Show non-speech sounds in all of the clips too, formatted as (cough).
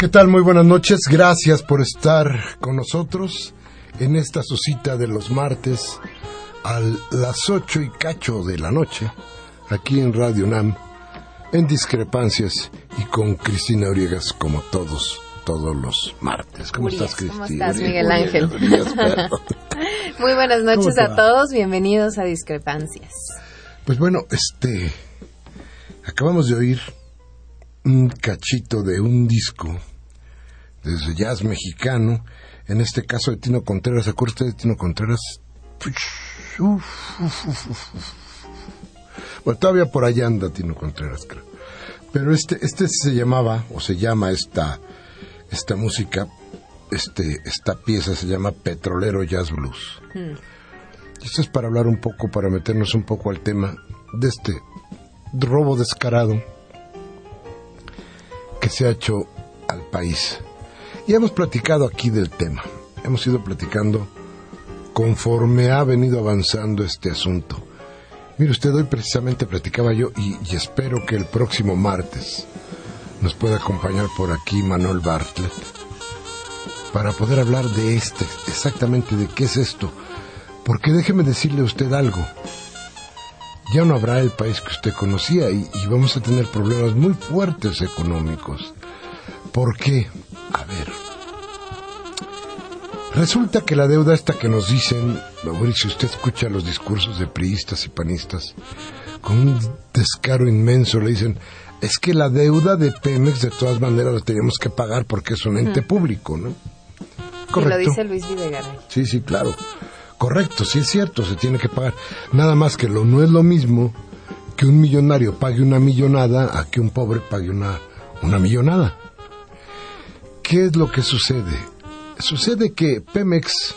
¿Qué tal? Muy buenas noches. Gracias por estar con nosotros en esta su cita de los martes a las ocho y cacho de la noche, aquí en Radio Nam, en Discrepancias y con Cristina Oriegas como todos, todos los martes. ¿Cómo estás, Cristina? ¿Cómo estás, Miguel Ángel? (laughs) Muy buenas noches a todos, bienvenidos a Discrepancias. Pues bueno, este, acabamos de oír un cachito de un disco desde jazz mexicano, en este caso de Tino Contreras. ¿Se acuerda usted de Tino Contreras? Bueno, todavía por allá anda Tino Contreras, creo. Pero este, este se llamaba, o se llama esta, esta música, este, esta pieza se llama Petrolero Jazz Blues. Y esto es para hablar un poco, para meternos un poco al tema de este robo descarado que se ha hecho al país. Y hemos platicado aquí del tema. Hemos ido platicando conforme ha venido avanzando este asunto. Mire usted, hoy precisamente platicaba yo y, y, espero que el próximo martes nos pueda acompañar por aquí Manuel Bartlett para poder hablar de este, exactamente de qué es esto. Porque déjeme decirle a usted algo. Ya no habrá el país que usted conocía y, y vamos a tener problemas muy fuertes económicos. ¿Por qué? A ver. Resulta que la deuda esta que nos dicen, si usted escucha los discursos de priistas y panistas, con un descaro inmenso le dicen, es que la deuda de Pemex de todas maneras la tenemos que pagar porque es un ente público, ¿no? Correcto. Y lo dice Luis Videgaray. Sí, sí, claro. Correcto, sí es cierto, se tiene que pagar. Nada más que lo no es lo mismo que un millonario pague una millonada a que un pobre pague una, una millonada. ¿Qué es lo que sucede? Sucede que Pemex,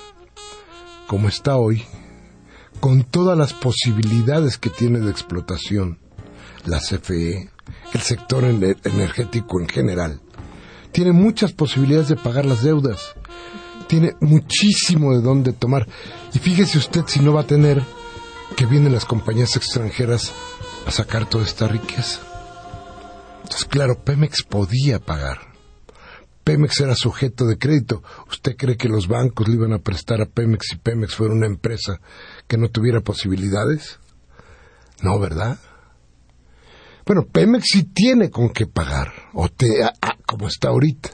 como está hoy, con todas las posibilidades que tiene de explotación, la CFE, el sector energético en general, tiene muchas posibilidades de pagar las deudas, tiene muchísimo de dónde tomar. Y fíjese usted si no va a tener que vienen las compañías extranjeras a sacar toda esta riqueza. Entonces, claro, Pemex podía pagar Pemex era sujeto de crédito. ¿Usted cree que los bancos le iban a prestar a Pemex si Pemex fuera una empresa que no tuviera posibilidades? No, ¿verdad? Bueno, Pemex sí tiene con qué pagar, o te, como está ahorita.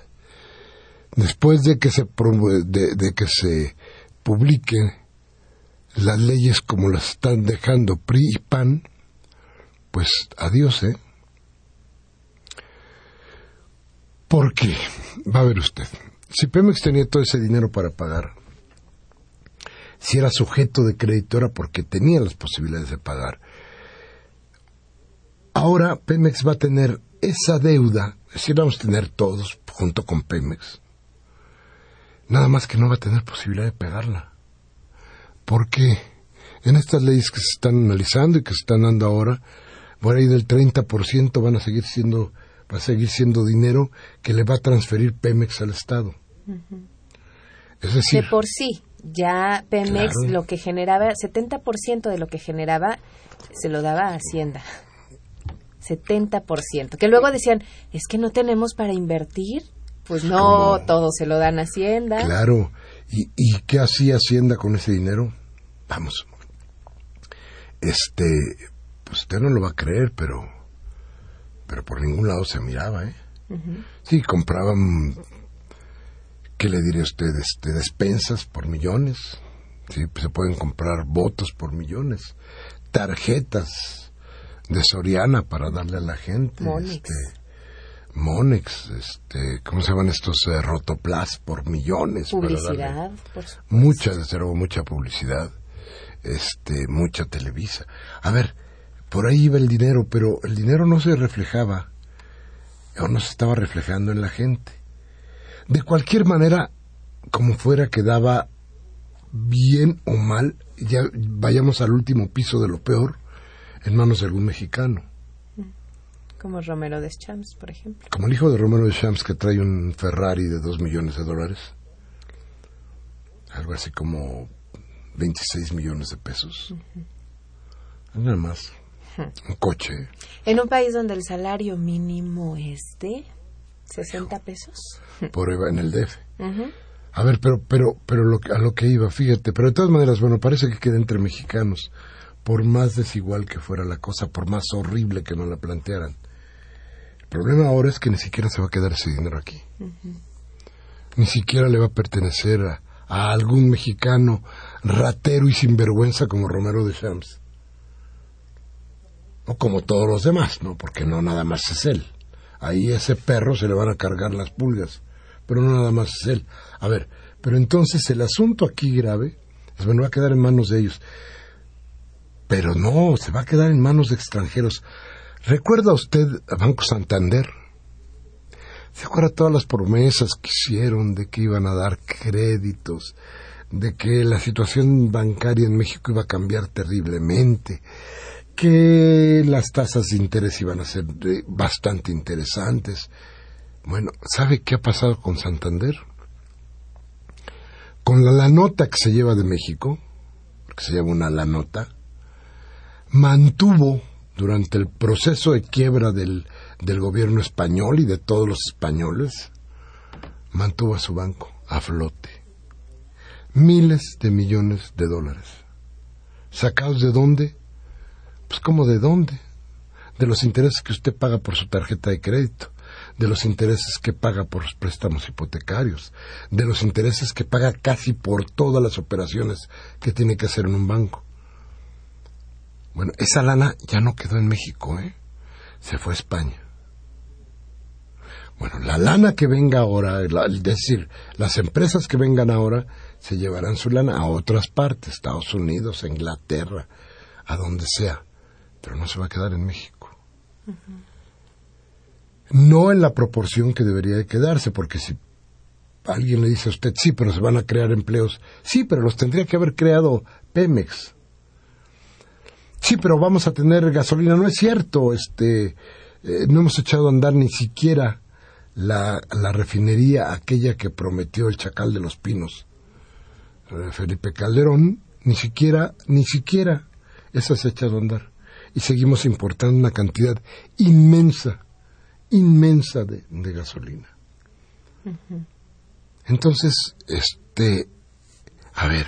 Después de que se de, de que se publiquen las leyes como las están dejando PRI y PAN, pues adiós, ¿eh? Porque, va a ver usted, si Pemex tenía todo ese dinero para pagar, si era sujeto de crédito era porque tenía las posibilidades de pagar. Ahora Pemex va a tener esa deuda, decir, vamos a tener todos junto con Pemex. Nada más que no va a tener posibilidad de pagarla. Porque en estas leyes que se están analizando y que se están dando ahora, por ahí del 30% van a seguir siendo va a seguir siendo dinero que le va a transferir Pemex al Estado. Es decir, de por sí Ya Pemex lo que generaba, 70% de lo que generaba se lo daba a Hacienda. 70%. Que luego decían, es que no tenemos para invertir. Pues no, todo se lo dan a Hacienda. Claro. ¿Y, ¿Y qué hacía Hacienda con ese dinero? Vamos. Este, pues usted no lo va a creer, pero, pero por ningún lado se miraba, ¿eh? Sí, compraban, ¿qué le diré a usted? Este, despensas por millones. Sí, pues se pueden comprar votos por millones. Tarjetas de Soriana para darle a la gente. Este, Monex, este, ¿cómo se llaman estos eh, Rotoplas por millones? Publicidad, por supuesto. Mucha, desde luego, mucha publicidad, este, mucha Televisa. A ver, por ahí iba el dinero, pero el dinero no se reflejaba, o no se estaba reflejando en la gente. De cualquier manera, como fuera, quedaba bien o mal, ya vayamos al último piso de lo peor, en manos de algún mexicano. Como Romero de Champs, por ejemplo. Como el hijo de Romero de Champs que trae un Ferrari de dos millones de dólares. Algo así como 26 millones de pesos. Nada más. Un coche. En un país donde el salario mínimo es de 60 pesos. Por en el DF. Ujú. A ver, pero, pero, pero lo a lo que iba, fíjate. Pero de todas maneras, bueno, parece que queda entre mexicanos. Por más desigual que fuera la cosa, por más horrible que nos la plantearan. El problema ahora es que ni siquiera se va a quedar ese dinero aquí. Ni siquiera le va a pertenecer a, a algún mexicano ratero y sinvergüenza como Romero de Champs. O como todos los demás, ¿no? Porque no nada más es él. Ahí ese perro se le van a cargar las pulgas, pero no nada más es él. A ver, pero entonces el asunto aquí grave es, bueno, va a quedar en manos de ellos. Pero no, se va a quedar en manos de extranjeros. ¿Recuerda usted a Banco Santander? ¿Se acuerda todas las promesas que hicieron de que iban a dar créditos, de que la situación bancaria en México iba a cambiar terriblemente, que las tasas de interés iban a ser eh, bastante interesantes? Bueno, ¿sabe qué ha pasado con Santander? Con la, la nota que se lleva de México, que se llama una la nota, mantuvo durante el proceso de quiebra del, del gobierno español y de todos los españoles, mantuvo a su banco a flote. Miles de millones de dólares. ¿Sacados de dónde? Pues como de dónde? De los intereses que usted paga por su tarjeta de crédito, de los intereses que paga por los préstamos hipotecarios, de los intereses que paga casi por todas las operaciones que tiene que hacer en un banco. Bueno, esa lana ya no quedó en México, ¿eh? Se fue a España. Bueno, la lana que venga ahora, la- es decir, las empresas que vengan ahora se llevarán su lana a otras partes, Estados Unidos, Inglaterra, a donde sea, pero no se va a quedar en México. No en la proporción que debería de quedarse, porque si alguien le dice a usted, sí, pero se van a crear empleos, sí, pero los tendría que haber creado Pemex. Sí, pero vamos a tener gasolina. No es cierto, este, eh, no hemos echado a andar ni siquiera la, la refinería, aquella que prometió el Chacal de los Pinos, eh, Felipe Calderón, ni siquiera, ni siquiera esa se ha echado a andar. Y seguimos importando una cantidad inmensa, inmensa de, de gasolina. Entonces, este, a ver,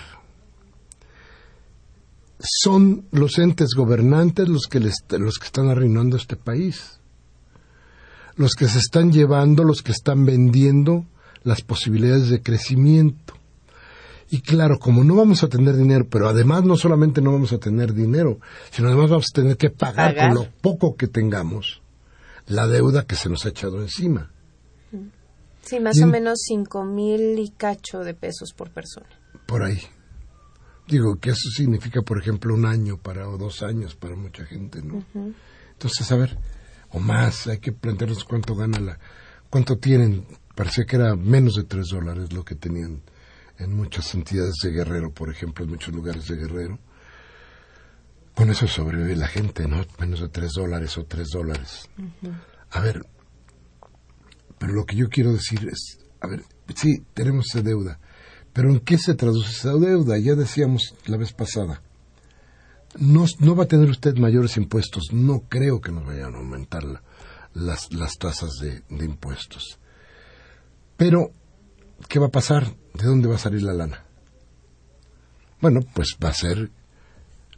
son los entes gobernantes los que, les- los que están arruinando este país, los que se están llevando, los que están vendiendo las posibilidades de crecimiento. Y claro, como no vamos a tener dinero, pero además no solamente no vamos a tener dinero, sino además vamos a tener que pagar, Pagar. con lo poco que tengamos la deuda que se nos ha echado encima. Sí, más o menos cinco mil y cacho de pesos por persona. por ahí. Digo que eso significa, por ejemplo, un año para o dos años para mucha gente, ¿no? Entonces, a ver, o más, hay que plantearnos cuánto gana la, cuánto tienen. Parecía que era menos de tres dólares lo que tenían en muchas entidades de Guerrero, por ejemplo, en muchos lugares de Guerrero. Con eso sobrevive la gente, ¿no? Menos de tres dólares o tres dólares. A ver, pero lo que yo quiero decir es, a ver, sí, tenemos esa deuda, Pero ¿en qué se traduce esa deuda? Ya decíamos la vez pasada. No, no va a tener usted mayores impuestos. No creo que nos vayan a aumentar las, las tasas de, de impuestos. Pero, ¿qué va a pasar? ¿De dónde va a salir la lana? Bueno, pues va a ser,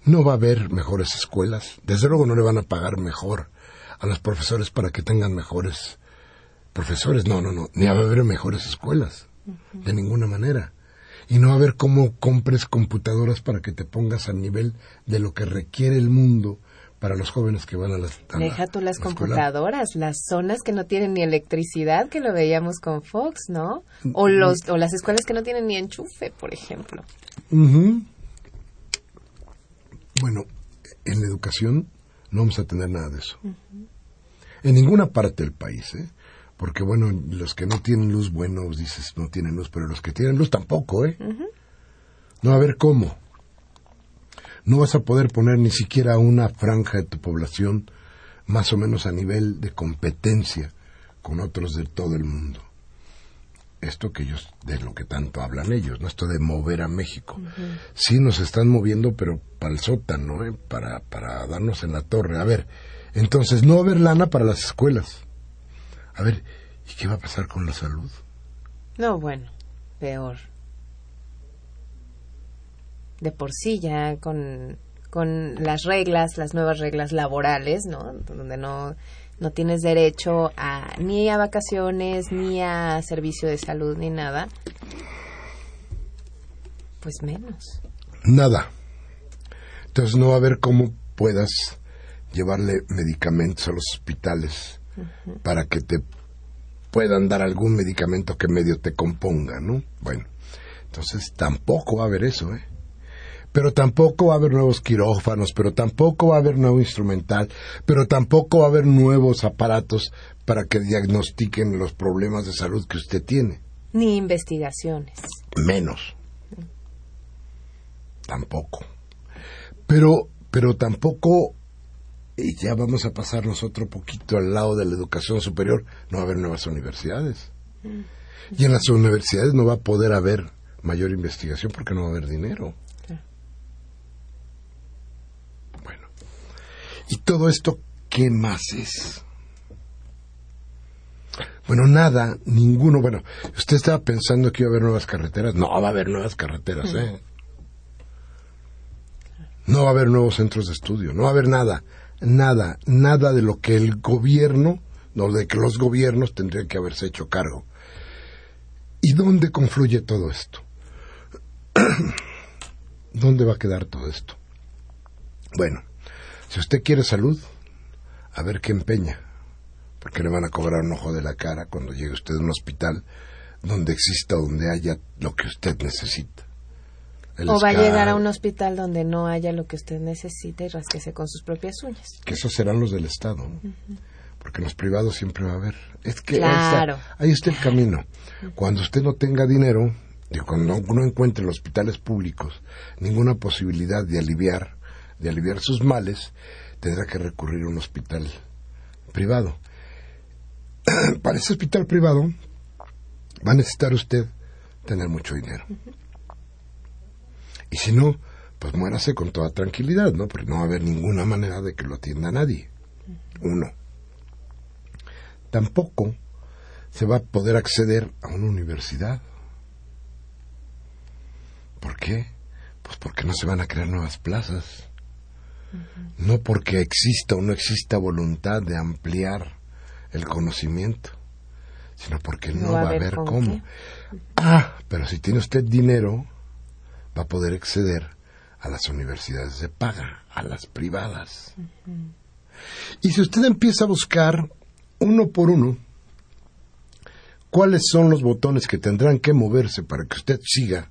no va a haber mejores escuelas. Desde luego no le van a pagar mejor a los profesores para que tengan mejores profesores. No, no, no. Ni va a haber mejores escuelas. De ninguna manera y no a ver cómo compres computadoras para que te pongas al nivel de lo que requiere el mundo para los jóvenes que van a las Deja tú las computadoras, las zonas que no tienen ni electricidad, que lo veíamos con Fox, ¿no? O mm, los o las escuelas que no tienen ni enchufe, por ejemplo. Bueno, en la educación no vamos a tener nada de eso. En ninguna parte del país, ¿eh? Porque bueno, los que no tienen luz, bueno, dices, no tienen luz, pero los que tienen luz tampoco, ¿eh? No, a ver cómo. No vas a poder poner ni siquiera una franja de tu población más o menos a nivel de competencia con otros de todo el mundo. Esto que ellos, de lo que tanto hablan ellos, ¿no? Esto de mover a México. Sí nos están moviendo, pero para el sótano, ¿eh? Para, para darnos en la torre. A ver, entonces no va a haber lana para las escuelas a ver, ¿y qué va a pasar con la salud? No, bueno, peor. De por sí ya con, con las reglas, las nuevas reglas laborales, ¿no? Donde no, no tienes derecho a ni a vacaciones, ni a servicio de salud, ni nada. Pues menos. Nada. Entonces no va a haber cómo puedas llevarle medicamentos a los hospitales para que te puedan dar algún medicamento que medio te componga, ¿no? Bueno, entonces tampoco va a haber eso, ¿eh? Pero tampoco va a haber nuevos quirófanos, pero tampoco va a haber nuevo instrumental, pero tampoco va a haber nuevos aparatos para que diagnostiquen los problemas de salud que usted tiene. Ni investigaciones. Menos. Tampoco. Pero, pero tampoco y ya vamos a pasarnos otro poquito al lado de la educación superior, no va a haber nuevas universidades. Mm. Y en las universidades no va a poder haber mayor investigación porque no va a haber dinero. Bueno, ¿y todo esto qué más es? Bueno, nada, ninguno. Bueno, usted estaba pensando que iba a haber nuevas carreteras. No va a haber nuevas carreteras, ¿eh? No va a haber nuevos centros de estudio, no va a haber nada nada, nada de lo que el gobierno, no de que los gobiernos tendrían que haberse hecho cargo. ¿Y dónde confluye todo esto? (clears throat) ¿Dónde va a quedar todo esto? Bueno, si usted quiere salud, a ver qué empeña, porque le van a cobrar un ojo de la cara cuando llegue usted a un hospital donde exista, donde haya lo que usted necesita o va a llegar a un hospital donde no haya lo que usted necesita y rasquese con sus propias uñas. Que esos serán los del Estado, porque los privados siempre va a haber. Es que claro. ahí está el camino. Cuando usted no tenga dinero, y cuando no encuentre en los hospitales públicos ninguna posibilidad de aliviar, de aliviar sus males, tendrá que recurrir a un hospital privado. (clears throat) Para ese hospital privado va a necesitar usted tener mucho dinero. Y si no, pues muérase con toda tranquilidad, ¿no? Porque no va a haber ninguna manera de que lo atienda nadie. Uno. Tampoco se va a poder acceder a una universidad. ¿Por qué? Pues porque no se van a crear nuevas plazas. No porque exista o no exista voluntad de ampliar el conocimiento, sino porque no, va a haber cómo. Ah, pero si tiene usted dinero, va a poder acceder a las universidades de paga, a las privadas. Y si usted empieza a buscar uno por uno cuáles son los botones que tendrán que moverse para que usted siga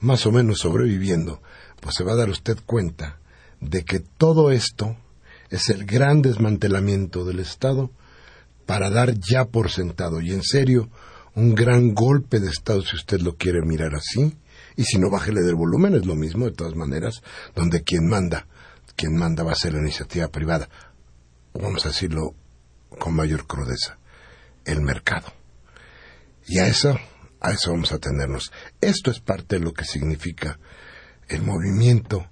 más o menos sobreviviendo, pues se va a dar usted cuenta de que todo esto es el gran desmantelamiento del Estado para dar ya por sentado. Y en serio un gran golpe de Estado si usted lo quiere mirar así y si no, bájele del volumen, es lo mismo de todas maneras, donde quien manda, quien manda va a ser la iniciativa privada, vamos a decirlo con mayor crudeza, el mercado. Y a eso, A eso vamos a tenernos. Esto es parte de lo que significa el movimiento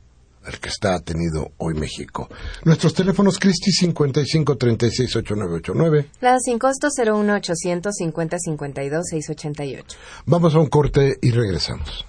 el que está tenido hoy México. Nuestros teléfonos Cristi 55 36 8989. La sin costo 01 850 52 688. Vamos a un corte y regresamos.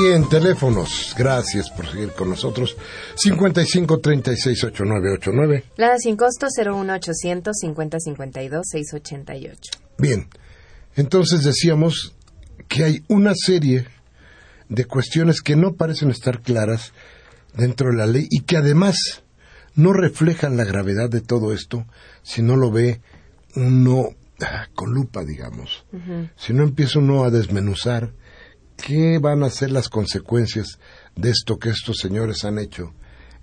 Bien, teléfonos. Gracias por seguir con nosotros. 55 36 8989. La sin costo 01 800 50 52 688. Bien, entonces decíamos que hay una serie de cuestiones que no parecen estar claras dentro de la ley y que además no reflejan la gravedad de todo esto si no lo ve uno ah, con lupa, digamos. Si no empieza uno a desmenuzar ¿Qué van a ser las consecuencias de esto que estos señores han hecho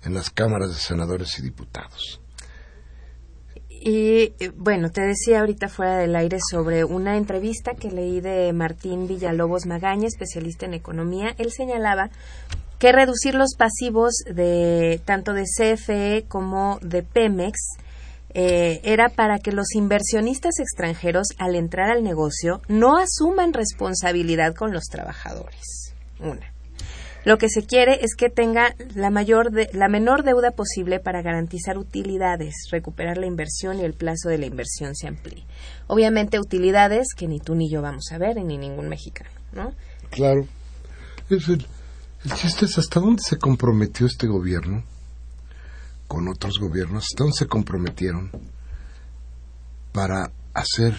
en las cámaras de senadores y diputados? Y bueno, te decía ahorita fuera del aire sobre una entrevista que leí de Martín Villalobos Magaña, especialista en economía. Él señalaba que reducir los pasivos de tanto de CFE como de Pemex eh, era para que los inversionistas extranjeros al entrar al negocio no asuman responsabilidad con los trabajadores. Una. Lo que se quiere es que tenga la, mayor la menor deuda posible para garantizar utilidades, recuperar la inversión y el plazo de la inversión se amplíe. Obviamente utilidades que ni tú ni yo vamos a ver, ni ningún mexicano, ¿no? Claro. el chiste es hasta dónde se comprometió este gobierno con otros gobiernos, ¿dónde se comprometieron para hacer,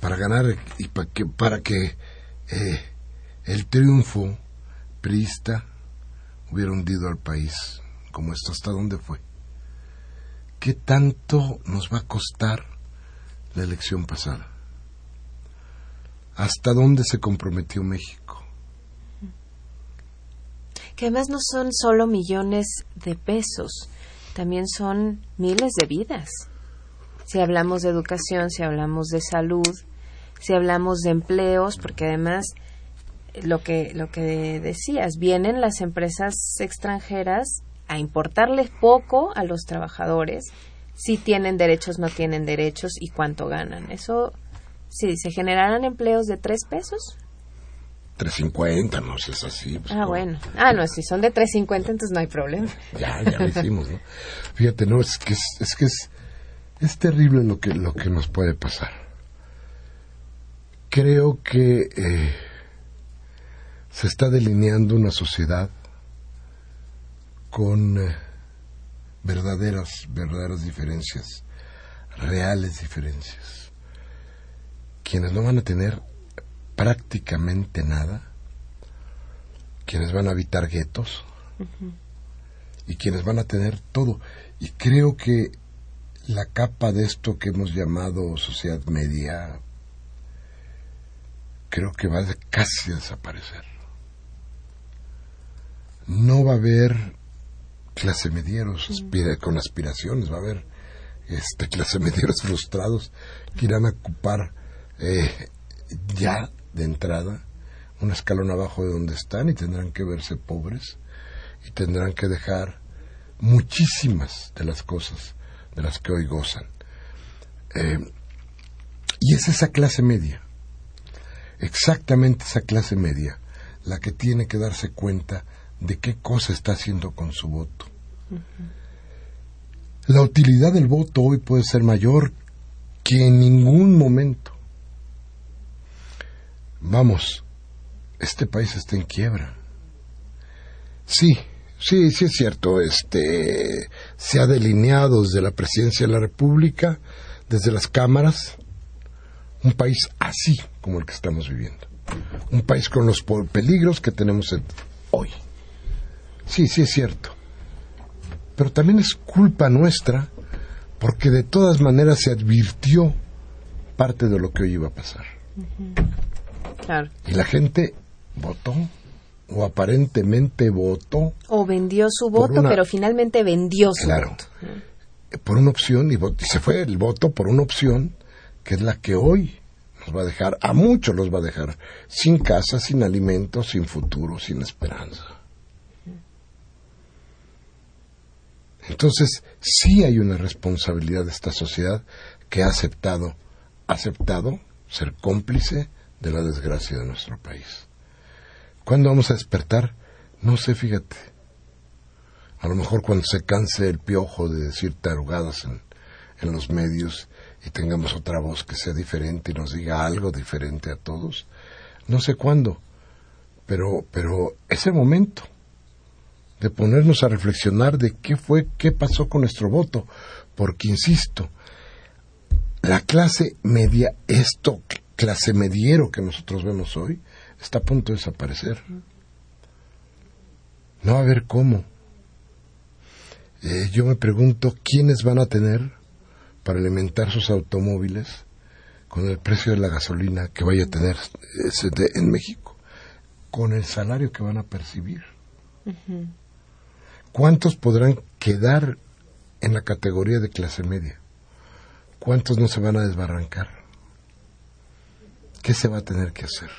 para ganar y para que, para que eh, el triunfo priista hubiera hundido al país como esto, ¿hasta dónde fue? ¿Qué tanto nos va a costar la elección pasada? ¿Hasta dónde se comprometió México? Que además no son solo millones de pesos, también son miles de vidas. Si hablamos de educación, si hablamos de salud, si hablamos de empleos, porque además lo que lo que decías, vienen las empresas extranjeras a importarles poco a los trabajadores, si tienen derechos, no tienen derechos y cuánto ganan. Eso si se generarán empleos de tres pesos, 350, no sé, es así. Pues, ah, bueno. Ah, no, si son de 350, entonces no hay problema. (laughs) Ya, ya lo hicimos, ¿no? Fíjate, no, es que es, que es, es terrible lo que, lo que nos puede pasar. Creo que eh, se está delineando una sociedad con eh, verdaderas, verdaderas diferencias, reales diferencias. Quienes no van a tener prácticamente nada, quienes van a habitar guetos y quienes van a tener todo. Y creo que la capa de esto que hemos llamado sociedad media, creo que va casi a desaparecer. No va a haber clase medieros con aspiraciones, va a haber este (laughs) clase medieros frustrados que irán a ocupar eh, ya de entrada un escalón abajo de donde están y tendrán que verse pobres y tendrán que dejar muchísimas de las cosas de las que hoy gozan. Eh, y es esa clase media, exactamente esa clase media, la que tiene que darse cuenta de qué cosa está haciendo con su voto. La utilidad del voto hoy puede ser mayor que en ningún momento. Vamos, este país está en quiebra. Sí, sí, sí es cierto. Este se ha delineado desde la presidencia de la República, desde las cámaras, un país así como el que estamos viviendo. Un país con los peligros que tenemos hoy. Sí, sí es cierto. Pero también es culpa nuestra porque de todas maneras se advirtió parte de lo que hoy iba a pasar. Claro. Y la gente votó o aparentemente votó. O vendió su voto, pero finalmente vendió su claro, voto. Por una opción, y, se fue el voto por una opción que es la que hoy nos va a dejar, a muchos los va a dejar, sin casa, sin alimentos, sin futuro, sin esperanza. Entonces, sí hay una responsabilidad de esta sociedad que ha aceptado, aceptado ser cómplice de la desgracia de nuestro país. ¿Cuándo vamos a despertar? No sé, fíjate. A lo mejor cuando se canse el piojo de decir tarugadas en, en los medios y tengamos otra voz que sea diferente y nos diga algo diferente a todos. No sé cuándo, pero, pero es el momento de ponernos a reflexionar de qué fue, qué pasó con nuestro voto, porque insisto, la clase media, esto, clase mediero que nosotros vemos hoy, está a punto de desaparecer. No va a haber cómo. Eh, yo me pregunto quiénes van a tener para alimentar sus automóviles con el precio de la gasolina que vaya a tener en México, con el salario que van a percibir. ¿Cuántos podrán quedar en la categoría de clase media? ¿Cuántos no se van a desbarrancar? ¿Qué se va a tener que hacer?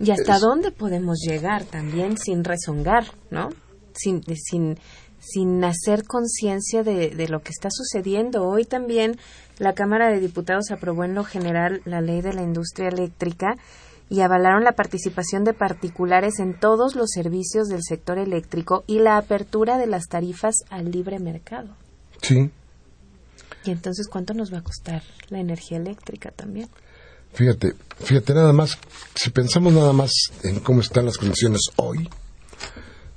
¿Y hasta dónde podemos llegar también sin rezongar, ¿no? Sin, sin, sin hacer conciencia de, de, lo que está sucediendo. Hoy también la Cámara de Diputados aprobó en lo general la ley de la industria eléctrica y avalaron la participación de particulares en todos los servicios del sector eléctrico y la apertura de las tarifas al libre mercado. Sí. ¿Y entonces cuánto nos va a costar la energía eléctrica también? Fíjate, fíjate nada más, si pensamos nada más en cómo están las condiciones hoy,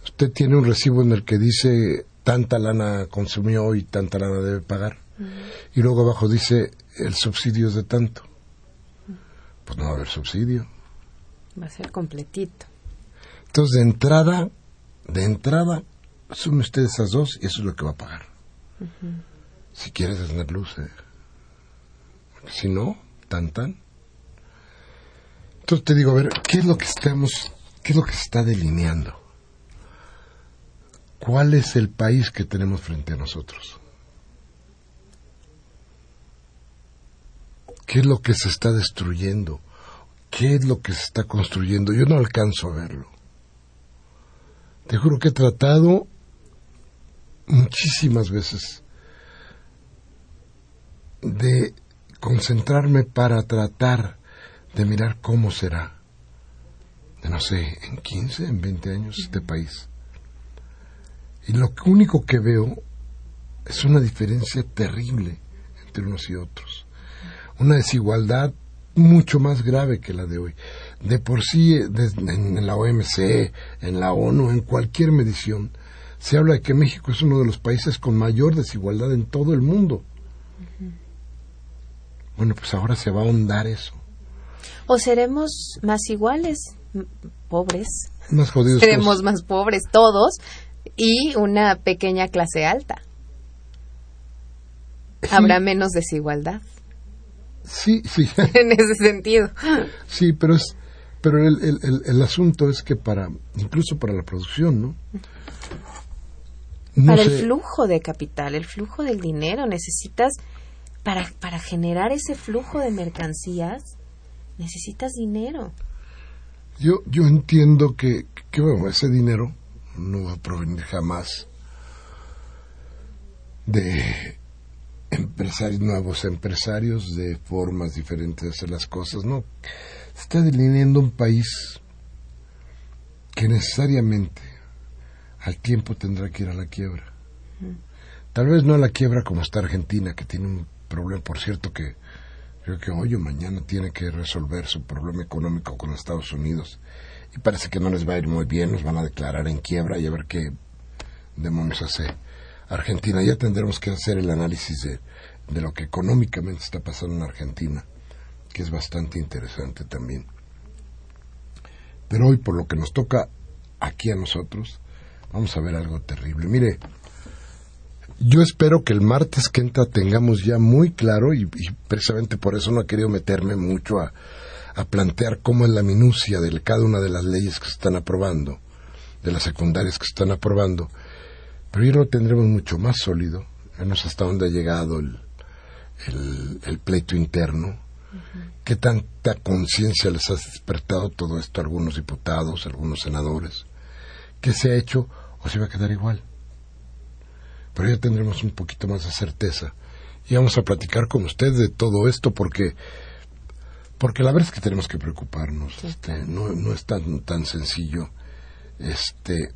usted tiene un recibo en el que dice tanta lana consumió y tanta lana debe pagar. Y luego abajo dice el subsidio es de tanto. Pues no va a haber subsidio. Va a ser completito. Entonces, de entrada, de entrada, sume usted esas dos y eso es lo que va a pagar. Si quieres tener luz, ¿eh? si no, tan tan. Entonces te digo, a ver, ¿qué es lo que estamos, qué es lo que se está delineando? ¿Cuál es el país que tenemos frente a nosotros? ¿Qué es lo que se está destruyendo? ¿Qué es lo que se está construyendo? Yo no alcanzo a verlo. Te juro que he tratado muchísimas veces de concentrarme para tratar de mirar cómo será, de no sé, en 15, en 20 años este país. Y lo único que veo es una diferencia terrible entre unos y otros. Una desigualdad mucho más grave que la de hoy. De por sí, en la OMC, en la ONU, en cualquier medición, se habla de que México es uno de los países con mayor desigualdad en todo el mundo. Bueno, pues ahora se va a ahondar eso. O seremos más iguales, pobres. Más jodidos. Seremos más pobres todos y una pequeña clase alta. Habrá menos desigualdad. Sí, sí. (laughs) en ese sentido. Sí, pero es, pero el, el, el, asunto es que para, incluso para la producción, ¿no? para el flujo de capital, el flujo del dinero, necesitas, para, para generar ese flujo de mercancías, necesitas dinero. Yo, yo entiendo que, que bueno, ese dinero no va a provenir jamás de empresarios nuevos, empresarios de formas diferentes de hacer las cosas, no. Se está delineando un país que necesariamente al tiempo tendrá que ir a la quiebra. Tal vez no a la quiebra como está Argentina, que tiene un problema, por cierto, que creo que hoy o mañana tiene que resolver su problema económico con Estados Unidos. Y parece que no les va a ir muy bien, nos van a declarar en quiebra y a ver qué demonios hace Argentina. Ya tendremos que hacer el análisis de, de lo que económicamente está pasando en Argentina, que es bastante interesante también. Pero hoy, por lo que nos toca aquí a nosotros, vamos a ver algo terrible. Mire, yo espero que el martes que entra tengamos ya muy claro, y, precisamente por eso no he querido meterme mucho a, a plantear cómo es la minucia de cada una de las leyes que se están aprobando, de las secundarias que se están aprobando, pero yo lo tendremos mucho más sólido, menos hasta dónde ha llegado el, el, pleito interno, qué tanta conciencia les ha despertado todo esto a algunos diputados, a algunos senadores, qué se ha hecho o se va a quedar igual. Pero ya tendremos un poquito más de certeza y vamos a platicar con usted de todo esto porque porque la verdad es que tenemos que preocuparnos este, no, no es tan tan sencillo este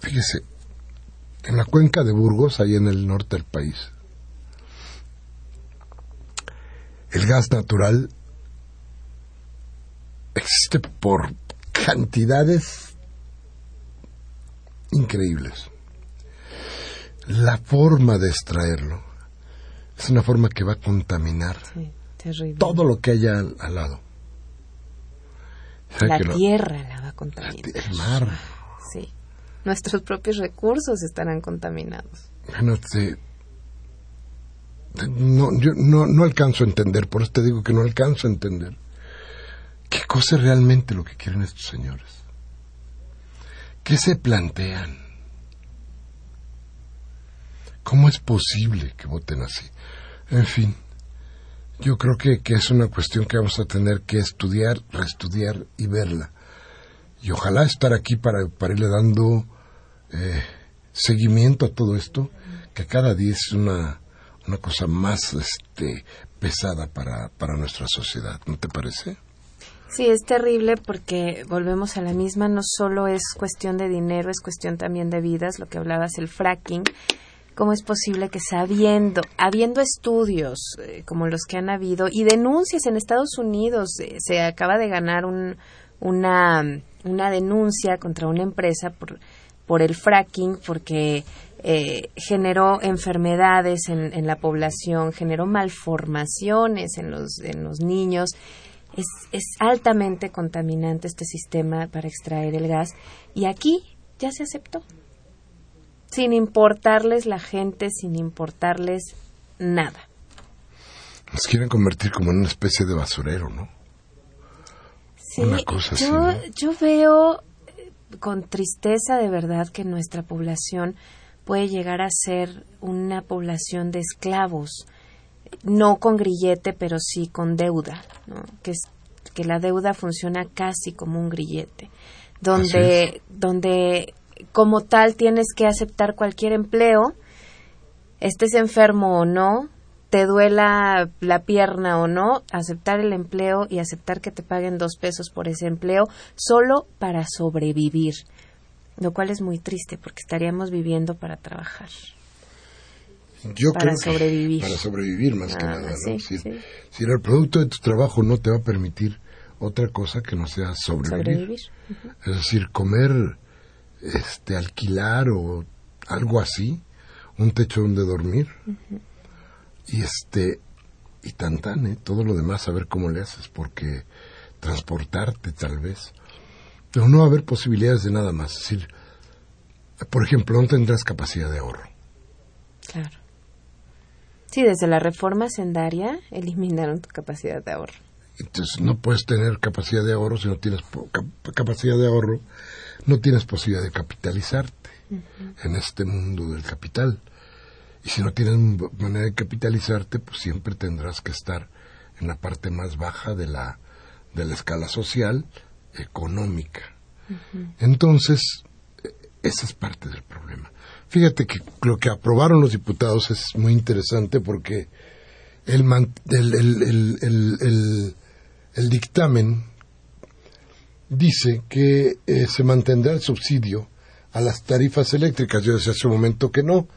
fíjese en la cuenca de Burgos, ahí en el norte del país. El gas natural existe por cantidades increíbles. La forma de extraerlo es una forma que va a contaminar todo lo que haya al, lado. La tierra la va a contaminar. el mar nuestros propios recursos estarán contaminados. Bueno, no, yo no, no alcanzo a entender, por eso te digo que no alcanzo a entender. ¿Qué cosa es realmente lo que quieren estos señores? ¿Qué se plantean? ¿Cómo es posible que voten así? En fin, yo creo que, que, es una cuestión que vamos a tener que estudiar, reestudiar y verla. Y ojalá estar aquí para, para irle dando eh, seguimiento a todo esto, que cada día es una, una cosa más este, pesada para, para nuestra sociedad, ¿no te parece? Sí, es terrible porque volvemos a la misma, no solo es cuestión de dinero, es cuestión también de vidas, lo que hablabas, el fracking. ¿Cómo es posible que sabiendo, habiendo estudios eh, como los que han habido y denuncias en Estados Unidos, eh, se acaba de ganar un, una, una denuncia contra una empresa por por el fracking, porque eh, generó enfermedades en, en, la población, generó malformaciones en los, en los niños. Es, es altamente contaminante este sistema para extraer el gas y aquí ya se aceptó, sin importarles la gente, sin importarles nada. Nos quieren convertir como en una especie de basurero, ¿no? Sí, una cosa yo, así, yo veo con tristeza de verdad que nuestra población puede llegar a ser una población de esclavos, no con grillete, pero sí con deuda, que, es, que la deuda funciona casi como un grillete, donde, donde como tal tienes que aceptar cualquier empleo, estés enfermo o no, te duela la pierna o no, aceptar el empleo y aceptar que te paguen dos pesos por ese empleo solo para sobrevivir, lo cual es muy triste porque estaríamos viviendo para trabajar. Yo para creo sobrevivir. para sobrevivir más que nada. ¿no? si, el producto de tu trabajo no te va a permitir otra cosa que no sea sobrevivir. Es decir, comer, este, alquilar o algo así, un techo donde dormir. Y este y tan tan ¿eh? todo lo demás a ver cómo le haces porque transportarte tal vez. Pero no va a haber posibilidades de nada más. Es decir por ejemplo no tendrás capacidad de ahorro. Claro. Sí desde la reforma sendaria eliminaron tu capacidad de ahorro entonces no puedes tener capacidad de ahorro si no tienes capacidad de ahorro no tienes posibilidad de capitalizarte en este mundo del capital y si no tienes manera de capitalizarte, pues siempre tendrás que estar en la parte más baja de la, de la escala social, económica. Entonces, esa es parte del problema. Fíjate que lo que aprobaron los diputados es muy interesante porque el, el, dictamen dice que eh, se mantendrá el subsidio a las tarifas eléctricas. Yo decía hace un momento que no.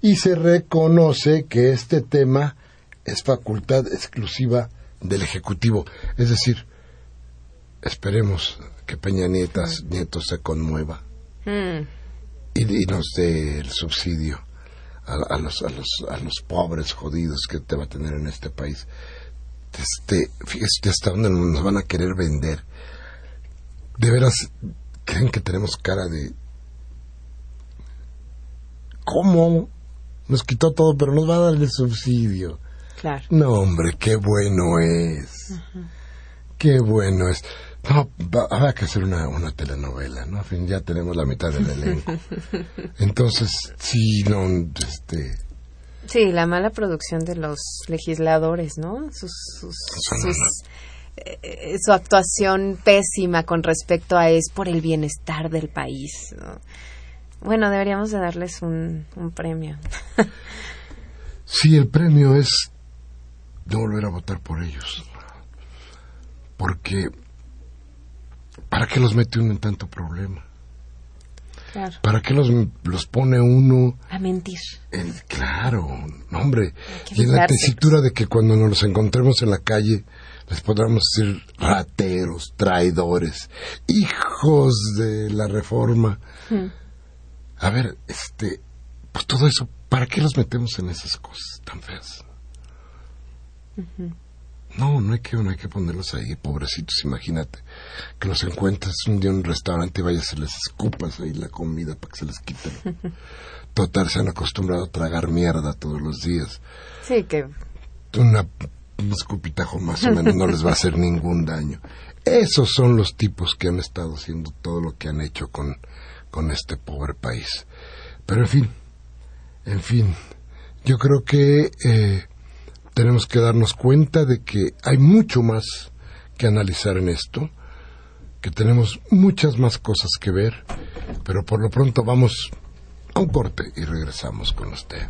Y se reconoce que este tema es facultad exclusiva del Ejecutivo. Es decir, esperemos que Peña Nietas, Nieto se conmueva mm. y, nos dé el subsidio a, los, a, los, a los pobres jodidos que te va a tener en este país. Este, fíjese hasta dónde nos van a querer vender. De veras, creen que tenemos cara de... ¿Cómo? Nos quitó todo, pero nos va a dar el subsidio. Claro. No, hombre, qué bueno es. Qué bueno es. No, habrá que hacer una, una telenovela, ¿no? En fin, ya tenemos la mitad del elenco. (laughs) Entonces, sí, no, este... Sí, la mala producción de los legisladores, ¿no? Sus, eh, su actuación pésima con respecto a es por el bienestar del país. Bueno, deberíamos de darles un, un premio. (laughs) sí, el premio es no volver a votar por ellos. Porque ¿para qué los mete uno en tanto problema? ¿Para qué los, los pone uno? A mentir. claro, hombre. Y en la tesitura de que cuando nos encontremos en la calle les podamos decir rateros, traidores, hijos de la reforma. Hmm. A ver, este, pues todo eso, ¿para qué los metemos en esas cosas tan feas? No, no hay que, no hay que ponerlos ahí, pobrecitos, imagínate. Que los encuentres un día en un restaurante y vayas y les escupas ahí la comida para que se les quite. (laughs) Total, se han acostumbrado a tragar mierda todos los días. Sí, que... Una, un escupitajo más o menos no les va a hacer ningún daño. Esos son los tipos que han estado haciendo todo lo que han hecho con, con este pobre país. Pero en fin, en fin, yo creo que... Eh, tenemos que darnos cuenta de que hay mucho más que analizar en esto, que tenemos muchas más cosas que ver, pero por lo pronto vamos a un corte y regresamos con usted.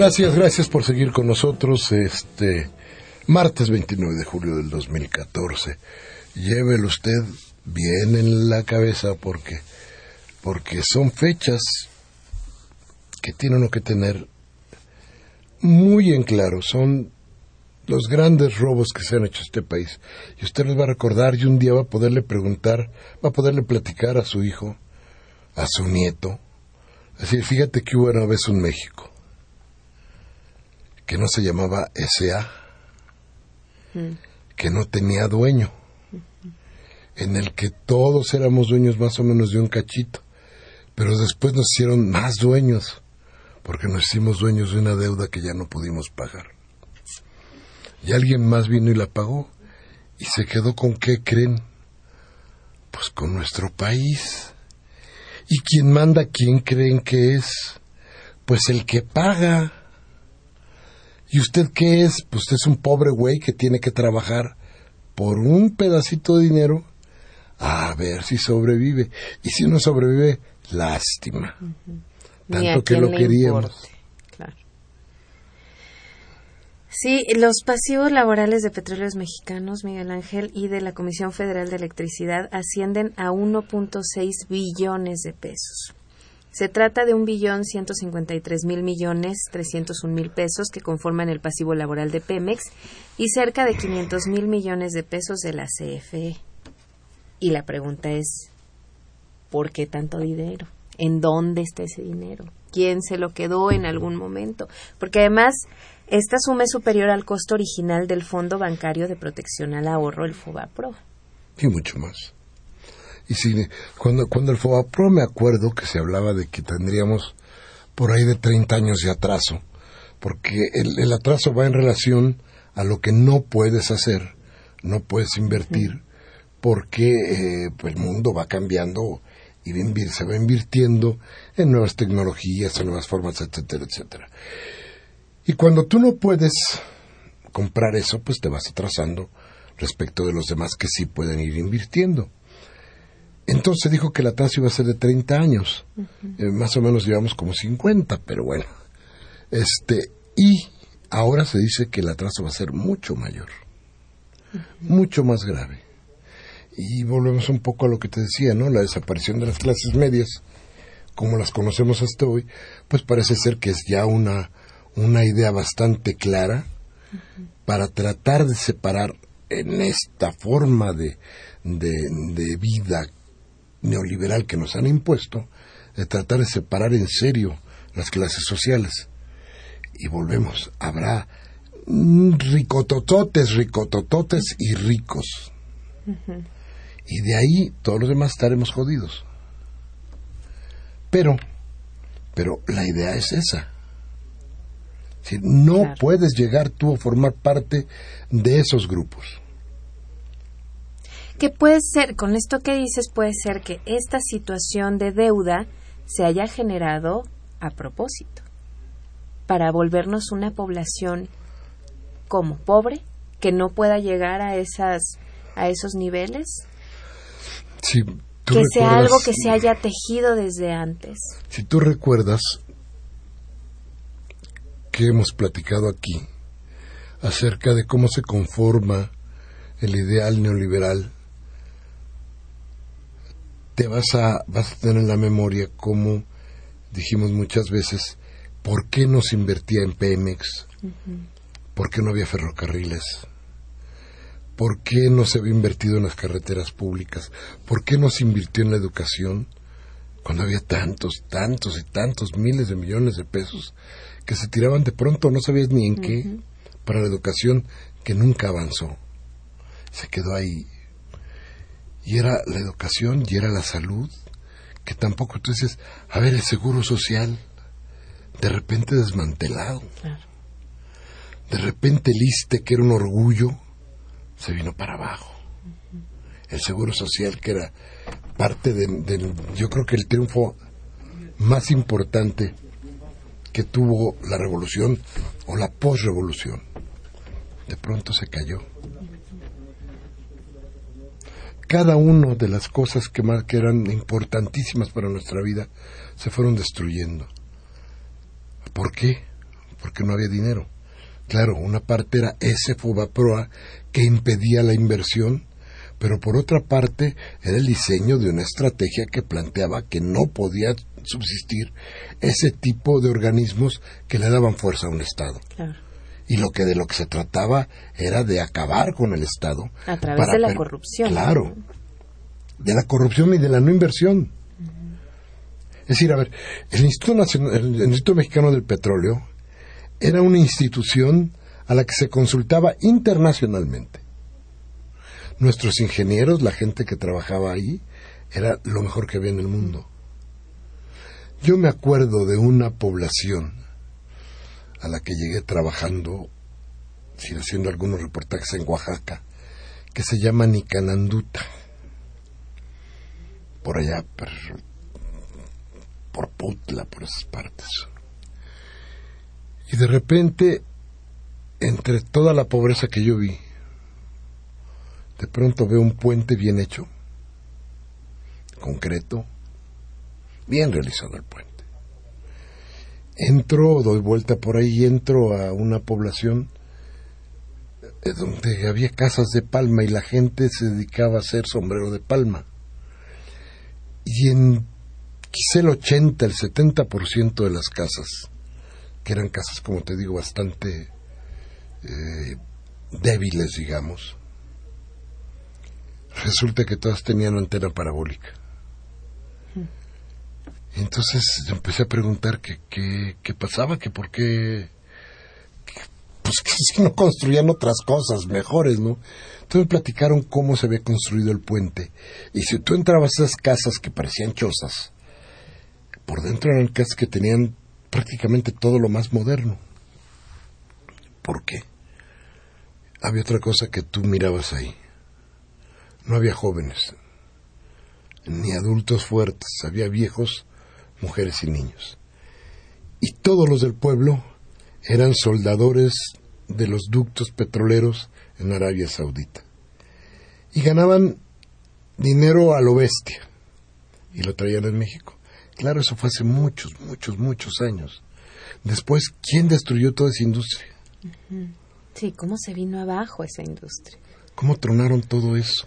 Gracias, gracias por seguir con nosotros este martes 29 de julio del 2014. Llévelo usted bien en la cabeza porque porque son fechas que tiene uno que tener muy en claro, son los grandes robos que se han hecho en este país. Y usted los va a recordar y un día va a poderle preguntar, va a poderle platicar a su hijo, a su nieto. Así, fíjate que hubo una vez un México que no se llamaba SA, mm. que no tenía dueño, en el que todos éramos dueños más o menos de un cachito, pero después nos hicieron más dueños, porque nos hicimos dueños de una deuda que ya no pudimos pagar. Y alguien más vino y la pagó, y se quedó con qué creen, pues con nuestro país. ¿Y quién manda, quién creen que es? Pues el que paga ¿Y usted qué es? Pues usted es un pobre güey que tiene que trabajar por un pedacito de dinero a ver si sobrevive. Y si no sobrevive, lástima. Tanto que lo queríamos. Sí, los pasivos laborales de petróleos mexicanos, Miguel Ángel, y de la Comisión Federal de Electricidad ascienden a 1.6 billones de pesos. Se trata de un billón ciento cincuenta y tres mil millones trescientos un mil pesos que conforman el pasivo laboral de Pemex y cerca de quinientos mil millones de pesos de la CFE. Y la pregunta es, ¿por qué tanto dinero? ¿En dónde está ese dinero? ¿Quién se lo quedó en algún momento? Porque además, esta suma es superior al costo original del Fondo Bancario de Protección al Ahorro, el FOBAPRO. Y mucho más. Y si, cuando, cuando el FOBAPRO me acuerdo que se hablaba de que tendríamos por ahí de 30 años de atraso, porque el, atraso va en relación a lo que no puedes hacer, no puedes invertir, porque eh, pues, el mundo va cambiando y se va invirtiendo en nuevas tecnologías, en nuevas formas, etcétera, etcétera. Y cuando tú no puedes comprar eso, pues te vas atrasando respecto de los demás que sí pueden ir invirtiendo. Entonces dijo que la tasa iba a ser de 30 años. Eh, más o menos llevamos como 50, pero bueno. Este, y ahora se dice que la tasa va a ser mucho mayor. Mucho más grave. Y volvemos un poco a lo que te decía, ¿no? La desaparición de las clases medias, como las conocemos hasta hoy, pues parece ser que es ya una, una idea bastante clara para tratar de separar en esta forma de, de, de vida neoliberal que nos han impuesto, de tratar de separar en serio las clases sociales. Y volvemos, habrá ricotototes, ricotototes y ricos. Y de ahí todos los demás estaremos jodidos. Pero, pero la idea es esa. Si no puedes llegar tú a formar parte de esos grupos que puede ser, con esto que dices, puede ser que esta situación de deuda se haya generado a propósito, para volvernos una población como pobre, que no pueda llegar a esas a esos niveles. que sea algo que se haya tejido desde antes. Si tú recuerdas que hemos platicado aquí acerca de cómo se conforma el ideal neoliberal te vas a, vas a tener en la memoria como dijimos muchas veces, ¿por qué no se invertía en Pemex? ¿Por qué no había ferrocarriles? ¿Por qué no se había invertido en las carreteras públicas? ¿Por qué no se invirtió en la educación? Cuando había tantos, tantos y tantos miles de millones de pesos que se tiraban de pronto, no sabías ni en qué, para la educación que nunca avanzó. Se quedó ahí y era la educación y era la salud, que tampoco tú dices, a ver, el seguro social, de repente desmantelado. De repente el ISTE, que era un orgullo, se vino para abajo. El seguro social, que era parte del, yo creo que el triunfo más importante que tuvo la revolución o la posrevolución, de pronto se cayó cada una de las cosas que, más, que eran importantísimas para nuestra vida se fueron destruyendo. ¿Por qué? Porque no había dinero. Claro, una parte era ese FOBAPROA que impedía la inversión, pero por otra parte era el diseño de una estrategia que planteaba que no podía subsistir ese tipo de organismos que le daban fuerza a un Estado. Claro y lo que de lo que se trataba era de acabar con el Estado. A través de la corrupción. Claro, de la corrupción y de la no inversión. Es decir, a ver, el Instituto, el Instituto Mexicano del Petróleo era una institución a la que se consultaba internacionalmente. Nuestros ingenieros, la gente que trabajaba ahí, era lo mejor que había en el mundo. Yo me acuerdo de una población a la que llegué trabajando, haciendo algunos reportajes en Oaxaca, que se llama Nicananduta, por allá, por, por Putla, por esas partes. Y de repente entre toda la pobreza que yo vi, de pronto veo un puente bien hecho, concreto, bien realizado el puente. Entro, doy vuelta por ahí, entro a una población eh, donde había casas de palma y la gente se dedicaba a hacer sombrero de palma. Y en quizá el 80, el 70% de las casas, que eran casas, como te digo, bastante eh, débiles, digamos, resulta que todas tenían antena parabólica. Entonces empecé a preguntar qué, qué pasaba, que por qué, pues que si no construían otras cosas mejores, ¿no? Entonces me platicaron cómo se había construido el puente. Y si tú entrabas a esas casas que parecían chozas, por dentro eran casas que tenían prácticamente todo lo más moderno. ¿Por qué? Había otra cosa que tú mirabas ahí. No había jóvenes, ni adultos fuertes, había viejos, mujeres y niños. Y todos los del pueblo eran soldadores de los ductos petroleros en Arabia Saudita. Y ganaban dinero a lo bestia. Y lo traían en México. Claro, eso fue hace muchos, muchos, muchos años. Después, ¿quién destruyó toda esa industria? Sí, ¿cómo se vino abajo esa industria? ¿Cómo tronaron todo eso?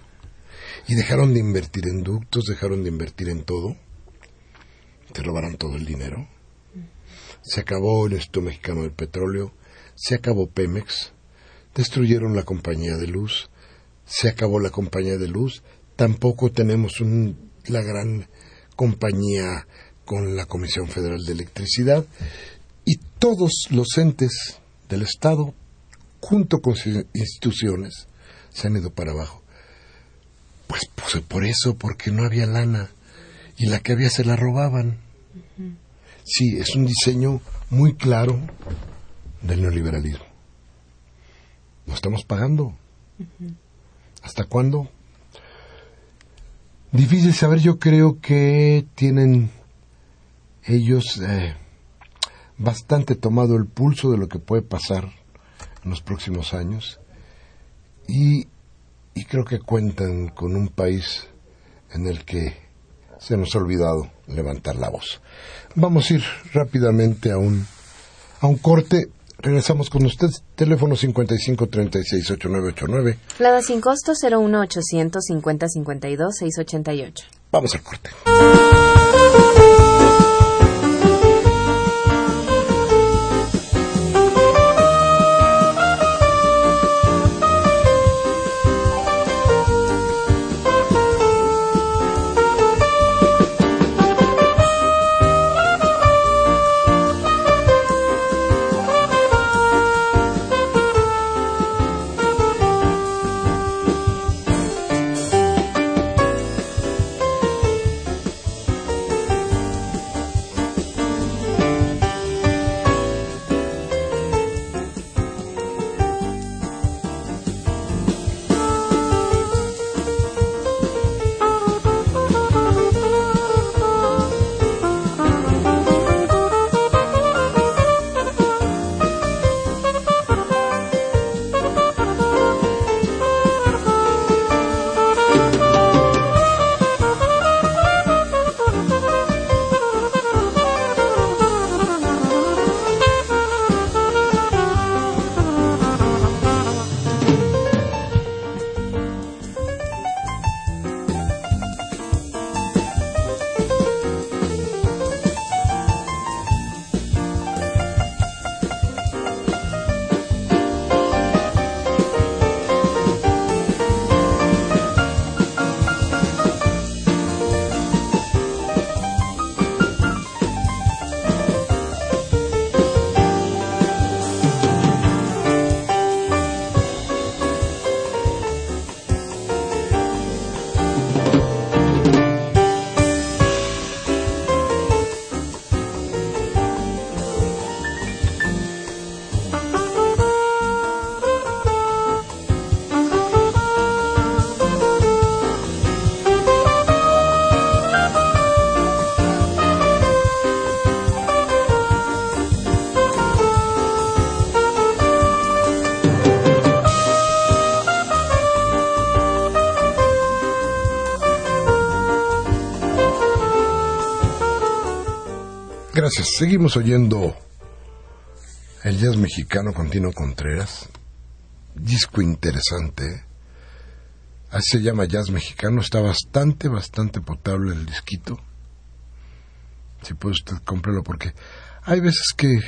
Y dejaron de invertir en ductos, dejaron de invertir en todo. Te robaron todo el dinero. Se acabó el Instituto Mexicano del Petróleo, se acabó Pemex, destruyeron la compañía de luz, se acabó la compañía de luz, tampoco tenemos un, la gran compañía con la Comisión Federal de Electricidad y todos los entes del Estado, junto con sus instituciones, se han ido para abajo. Pues, pues por eso, porque no había lana y la que había se la robaban. Sí, es un diseño muy claro del neoliberalismo. Lo estamos pagando. ¿Hasta cuándo? Difícil saber, yo creo que tienen ellos eh, bastante tomado el pulso de lo que puede pasar en los próximos años y, y creo que cuentan con un país en el que se nos ha olvidado levantar la voz. Vamos a ir rápidamente a un, a un corte. Regresamos con usted. Teléfono 55368989. Flada sin costo 01800 50 52 688. Vamos al corte. Seguimos oyendo el jazz mexicano con Tino Contreras. Disco interesante. Así se llama jazz mexicano. Está bastante, bastante potable el disquito. Si puede usted cómprelo porque hay veces que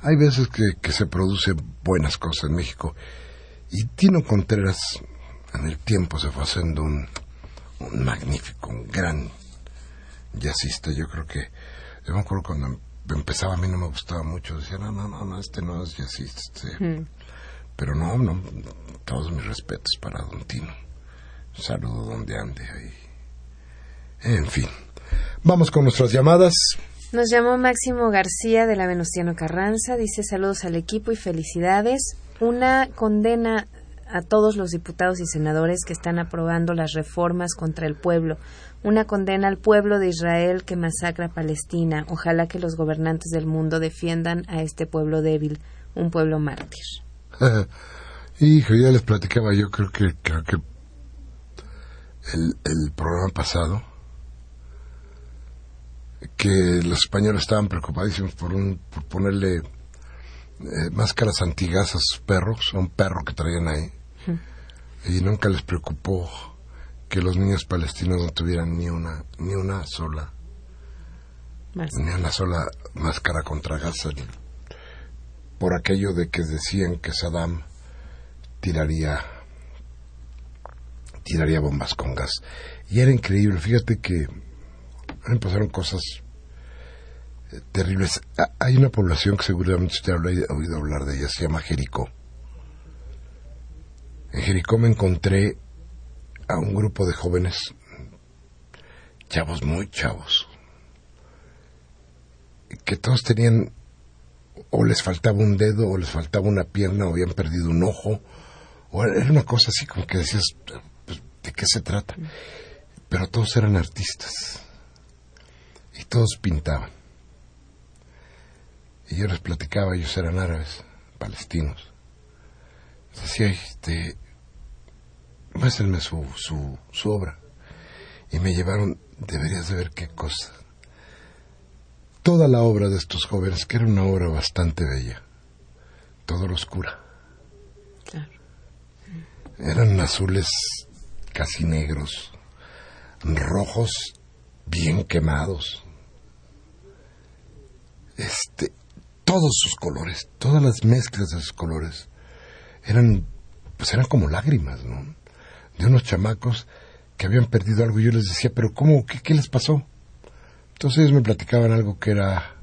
hay veces que, que se produce buenas cosas en México. Y Tino Contreras en el tiempo se fue haciendo un, un magnífico, un gran jazzista. Yo creo que, yo me acuerdo cuando empezaba a mí no me gustaba mucho. Decía, no, no, no, no este no es jazzista. Este". Pero no, no, todos mis respetos para Don Tino. Un saludo donde ande ahí. En fin. Vamos con nuestras llamadas. Nos llamó Máximo García de la Venustiano Carranza. Dice saludos al equipo y felicidades. Una condena a todos los diputados y senadores que están aprobando las reformas contra el pueblo. Una condena al pueblo de Israel que masacra a Palestina. Ojalá que los gobernantes del mundo defiendan a este pueblo débil, un pueblo mártir. (laughs) Hijo, ya les platicaba, yo creo que, creo que el, el programa pasado, que los españoles estaban preocupadísimos por, un, por ponerle eh, máscaras antigas a sus perros, a un perro que traían ahí. Y nunca les preocupó que los niños palestinos no tuvieran ni una, ni una sola, ni una sola máscara contra Gaza, por aquello de que decían que Saddam tiraría tiraría bombas con gas. Y era increíble, fíjate que me pasaron cosas terribles. Ah, Hay una población que seguramente usted ha oído hablar de ella, se llama Jericó. En Jericó me encontré a un grupo de jóvenes, chavos muy chavos, que todos tenían, o les faltaba un dedo, o les faltaba una pierna, o habían perdido un ojo, o era una cosa así como que decías, pues, ¿de qué se trata? Pero todos eran artistas, y todos pintaban. Y yo les platicaba, ellos eran árabes, palestinos. Decía, este, muéstrenme su, su, su obra. Y me llevaron, deberías de ver qué cosa. Toda la obra de estos jóvenes, que era una obra bastante bella, todo lo oscura. Claro. Eran azules casi negros, rojos bien quemados. Este, todos sus colores, todas las mezclas de sus colores eran, pues eran como lágrimas, ¿no? De unos chamacos que habían perdido algo y yo les decía, pero ¿cómo? ¿Qué, qué les pasó? Entonces ellos me platicaban algo que era,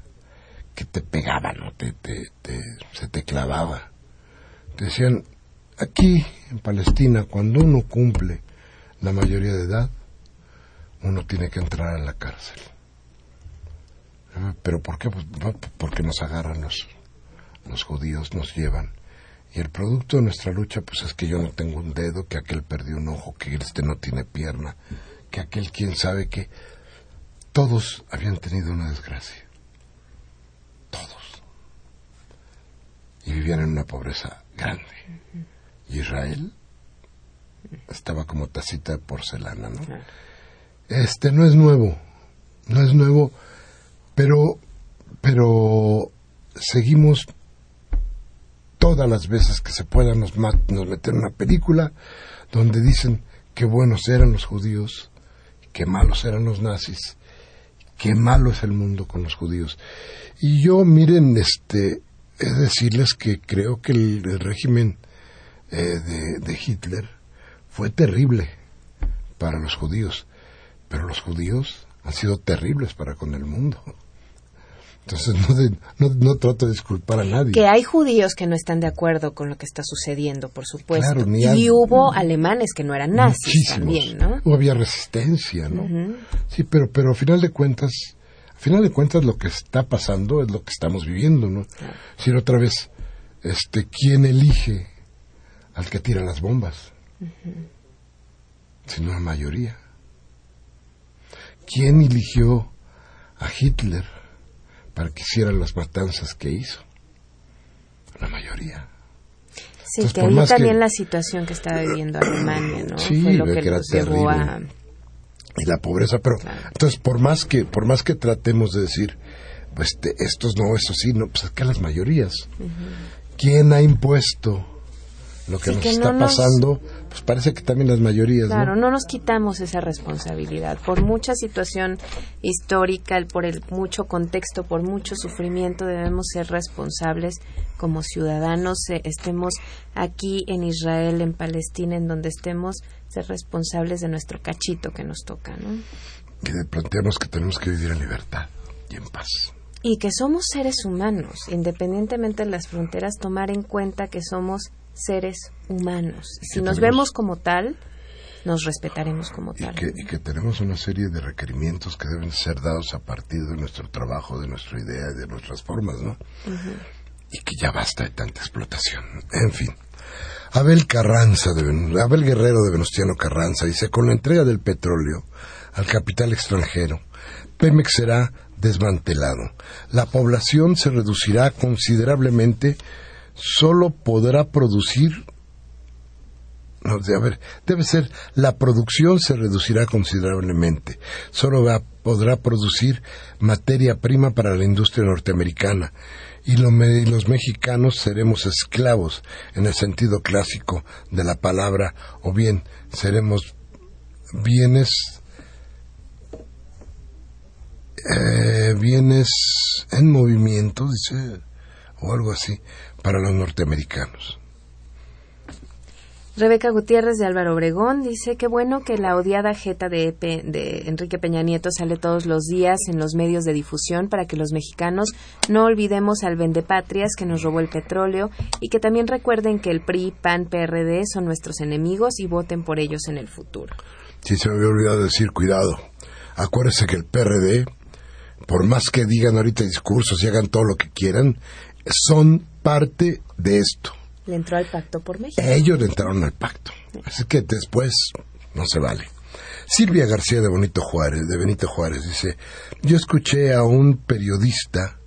que te pegaba, ¿no? Te, te, te, se te clavaba. Decían, aquí en Palestina, cuando uno cumple la mayoría de edad, uno tiene que entrar a la cárcel. ¿Pero por qué? Pues, porque nos agarran los, los judíos, nos llevan. Y el producto de nuestra lucha, pues es que yo no tengo un dedo, que aquel perdió un ojo, que este no tiene pierna, que aquel quién sabe que... Todos habían tenido una desgracia. Todos. Y vivían en una pobreza grande. Y Israel estaba como tacita de porcelana, ¿no? Este no es nuevo, no es nuevo, pero, pero seguimos todas las veces que se pueda nos, nos meter una película donde dicen qué buenos eran los judíos, qué malos eran los nazis, qué malo es el mundo con los judíos. Y yo, miren, este, es decirles que creo que el, el régimen eh, de, de Hitler fue terrible para los judíos, pero los judíos han sido terribles para con el mundo. Entonces (laughs) no, de- no, no trato de disculpar a nadie. Que hay judíos que no están de acuerdo con lo que está sucediendo, por supuesto. Claro, ni y hubo alemanes que no eran nazis también, ¿no? O había resistencia, ¿no? Sí, pero, pero a final de cuentas, a final de cuentas lo que está pasando es lo que estamos viviendo, ¿no? Si otra vez, este, ¿quién elige al que tira las bombas? Sino la mayoría. ¿Quién eligió a Hitler para que hiciera las matanzas que hizo? La mayoría. Sí, Entonces, que ahí también que- la situación que estaba viviendo Alemania, ¿no? Sí, Fue lo que que era llevó a, y la pobreza, pero entonces por más que por más que tratemos de decir pues estos no, estos sí, no, pues que las mayorías. ¿Quién ha impuesto lo que nos está pasando? Pues parece que también las mayorías. Claro, ¿no? nos quitamos esa responsabilidad. Por mucha situación histórica, por el mucho contexto, por mucho sufrimiento, debemos ser responsables como ciudadanos, eh, estemos aquí en Israel, en Palestina, en donde estemos, ser responsables de nuestro cachito que nos toca, ¿no? Que planteamos que tenemos que vivir en libertad y en paz. Y que somos seres humanos, independientemente de las fronteras, tomar en cuenta que somos seres humanos. Si nos vemos como tal, nos respetaremos como tal. y que, tenemos una serie de requerimientos que deben ser dados a partir de nuestro trabajo, de nuestra idea y de nuestras formas, ¿no? Y que ya basta de tanta explotación. En fin. Abel Carranza, de, Abel Guerrero de Venustiano Carranza dice, con la entrega del petróleo al capital extranjero, Pemex será desmantelado. La población se reducirá considerablemente, solo podrá producir no, a ver, debe ser la producción se reducirá considerablemente. Solo podrá producir materia prima para la industria norteamericana y, y, los mexicanos seremos esclavos en el sentido clásico de la palabra o bien seremos bienes eh, bienes en movimiento, dice, o algo así, para los norteamericanos. Rebeca Gutiérrez de Álvaro Obregón dice que bueno que la odiada jeta de, de, Enrique Peña Nieto sale todos los días en los medios de difusión para que los mexicanos no olvidemos al vendepatrias que nos robó el petróleo y que también recuerden que el PRI, PAN, PRD son nuestros enemigos y voten por ellos en el futuro. Sí, se me había olvidado decir, cuidado. Acuérdese que el PRD por más que digan ahorita discursos y hagan todo lo que quieran, son parte de esto. Le entró al pacto por México. Ellos le entraron al pacto. Así que después no se vale. Silvia García de Benito Juárez, de Benito Juárez dice, yo escuché a un periodista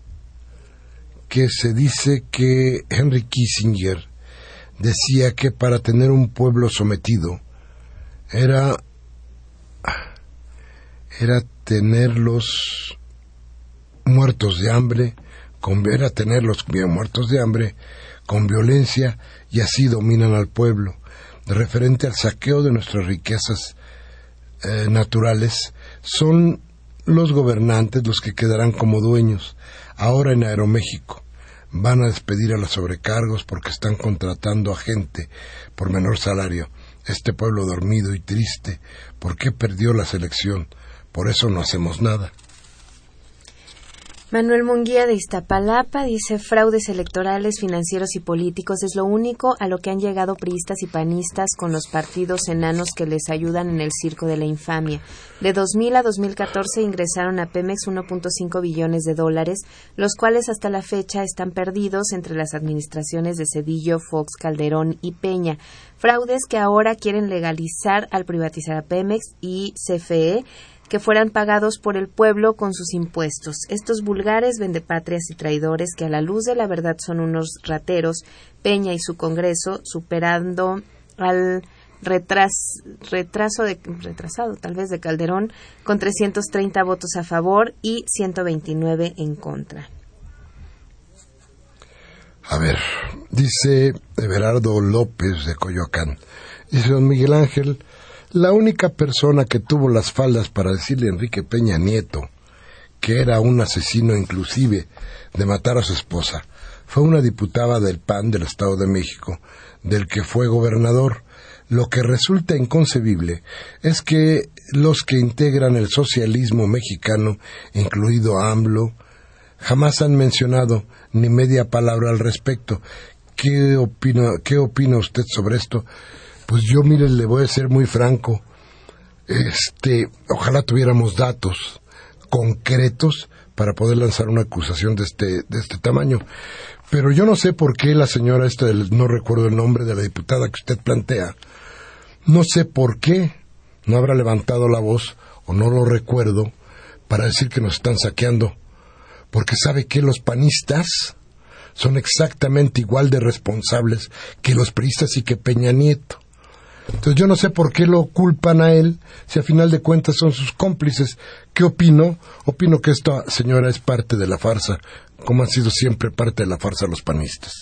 que se dice que Henry Kissinger decía que para tener un pueblo sometido era era tenerlos muertos de hambre, con ver a tenerlos bien muertos de hambre, con violencia, y así dominan al pueblo. referente al saqueo de nuestras riquezas eh, naturales, son los gobernantes los que quedarán como dueños. Ahora en Aeroméxico van a despedir a los sobrecargos porque están contratando a gente por menor salario. Este pueblo dormido y triste, ¿por qué perdió la selección? Por eso no hacemos nada. Manuel Munguía de Iztapalapa dice fraudes electorales, financieros y políticos es lo único a lo que han llegado priistas y panistas con los partidos enanos que les ayudan en el circo de la infamia. De 2000 a 2014 ingresaron a Pemex 1.5 billones de dólares, los cuales hasta la fecha están perdidos entre las administraciones de Cedillo, Fox, Calderón y Peña. Fraudes que ahora quieren legalizar al privatizar a Pemex y CFE que fueran pagados por el pueblo con sus impuestos. Estos vulgares vendepatrias y traidores que a la luz de la verdad son unos rateros, Peña y su Congreso, superando al retraso de, retrasado tal vez de Calderón con 330 votos a favor y 129 en contra. A ver, dice Everardo López de Coyoacán. Dice don Miguel Ángel, la única persona que tuvo las faldas para decirle a Enrique Peña Nieto que era un asesino inclusive de matar a su esposa fue una diputada del PAN del Estado de México, del que fue gobernador. Lo que resulta inconcebible es que los que integran el socialismo mexicano, incluido AMLO, jamás han mencionado ni media palabra al respecto. ¿Qué opina, qué opina usted sobre esto? Pues yo, mire, le voy a ser muy franco. Este, ojalá tuviéramos datos concretos para poder lanzar una acusación de este, de este tamaño. Pero yo no sé por qué la señora esta, no recuerdo el nombre de la diputada que usted plantea, no sé por qué no habrá levantado la voz, o no lo recuerdo, para decir que nos están saqueando. Porque sabe que los panistas son exactamente igual de responsables que los priistas y que Peña Nieto. Entonces yo no sé por qué lo culpan a él, si a final de cuentas son sus cómplices. ¿Qué opino? Opino que esta señora es parte de la farsa, como han sido siempre parte de la farsa los panistas.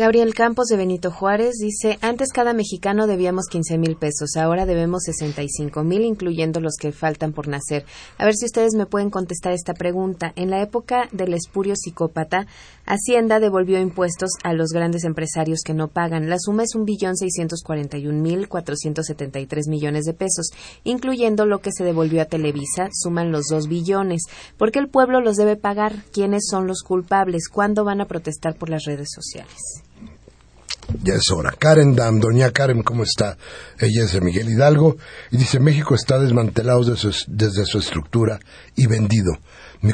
Gabriel Campos de Benito Juárez dice, antes cada mexicano debíamos 15 mil pesos, ahora debemos 65 mil, incluyendo los que faltan por nacer. A ver si ustedes me pueden contestar esta pregunta. En la época del espurio psicópata, Hacienda devolvió impuestos a los grandes empresarios que no pagan. La suma es un billón seiscientos cuarenta y un mil cuatrocientos setenta y tres millones de pesos, incluyendo lo que se devolvió a Televisa, suman los dos billones. ¿Por qué el pueblo los debe pagar? ¿Quiénes son los culpables? ¿Cuándo van a protestar por las redes sociales? Ya es hora. Karen Dam, doña Karen, ¿cómo está? Ella es de Miguel Hidalgo y dice, México está desmantelado desde su, estructura y vendido. Mi,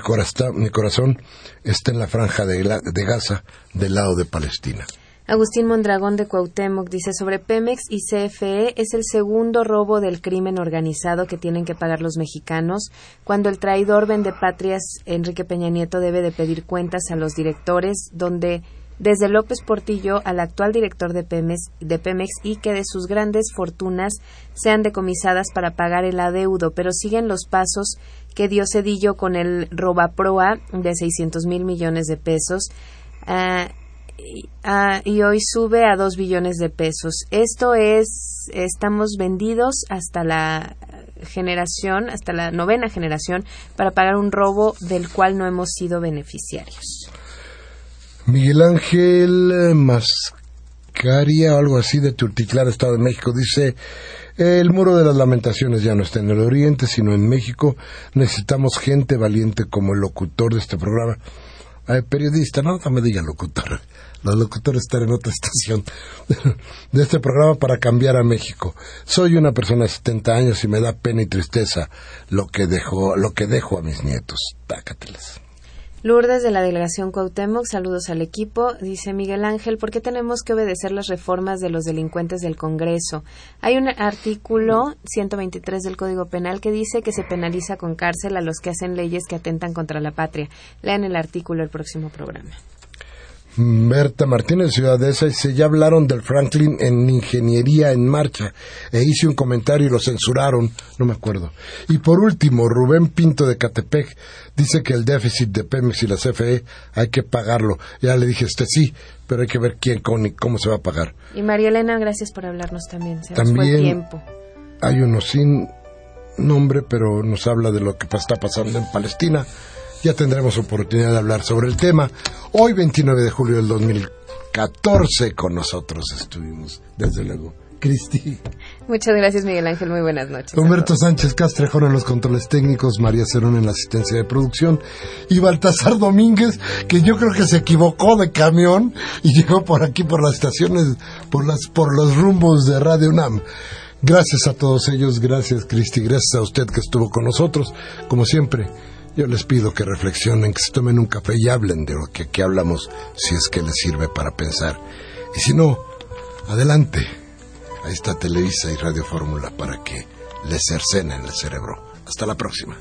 mi corazón está en la franja de, de Gaza del lado de Palestina. Agustín Mondragón de Cuauhtémoc dice sobre Pemex y CFE es el segundo robo del crimen organizado que tienen que pagar los mexicanos cuando el traidor vende patrias Enrique Peña Nieto debe de pedir cuentas a los directores donde desde López Portillo al actual director de Pemex, de Pemex y que de sus grandes fortunas sean decomisadas para pagar el adeudo, pero siguen los pasos que dio Cedillo con el Robaproa de 600 mil millones de pesos ah, ah, y hoy sube a 2 billones de pesos. Esto es, estamos vendidos hasta la generación, hasta la novena generación, para pagar un robo del cual no hemos sido beneficiarios. Miguel Ángel Mascaria o algo así de Turticlar, Estado de México, dice, el muro de las lamentaciones ya no está en el oriente, sino en México. Necesitamos gente valiente como el locutor de este programa. Ay, periodista, no, no me diga locutor. Los locutores están en otra (laughs) estación de este programa para cambiar a México. Soy una persona de 70 años y me da pena y tristeza lo que dejo, lo que dejo a mis nietos. Tácatelas. Lourdes de la delegación Cuauhtémoc, saludos al equipo. Dice Miguel Ángel, ¿por qué tenemos que obedecer las reformas de los delincuentes del Congreso? Hay un artículo 123 del Código Penal que dice que se penaliza con cárcel a los que hacen leyes que atentan contra la patria. Lean el artículo el próximo programa. Berta Martínez, Ciudad de esa, dice, ya hablaron del Franklin en Ingeniería en Marcha e hice un comentario y lo censuraron, no me acuerdo. Y por último, Rubén Pinto de Catepec dice que el déficit de Pemex y la CFE hay que pagarlo. Ya le dije, este sí, pero hay que ver quién, cómo, cómo se va a pagar. Y María Elena, gracias por hablarnos también. Se también tiempo. hay uno sin nombre, pero nos habla de lo que está pasando en Palestina ya tendremos oportunidad de hablar sobre el tema. Hoy, 29 de julio del 2014, con nosotros estuvimos, desde luego. Cristi. Muchas gracias, Miguel Ángel. Muy buenas noches. Humberto Sánchez Castrejón en los controles técnicos, María Cerón en la asistencia de producción y Baltasar Domínguez, que yo creo que se equivocó de camión y (laughs) llegó por aquí por las estaciones, por, las, por los rumbos de Radio UNAM. Gracias a todos ellos, gracias Cristi, gracias a usted que estuvo con nosotros, como siempre. Yo les pido que reflexionen, que se tomen un café y hablen de lo que aquí hablamos, si es que les sirve para pensar. Y si no, adelante. Ahí está Televisa y Radio Fórmula para que les cercenen el cerebro. Hasta la próxima.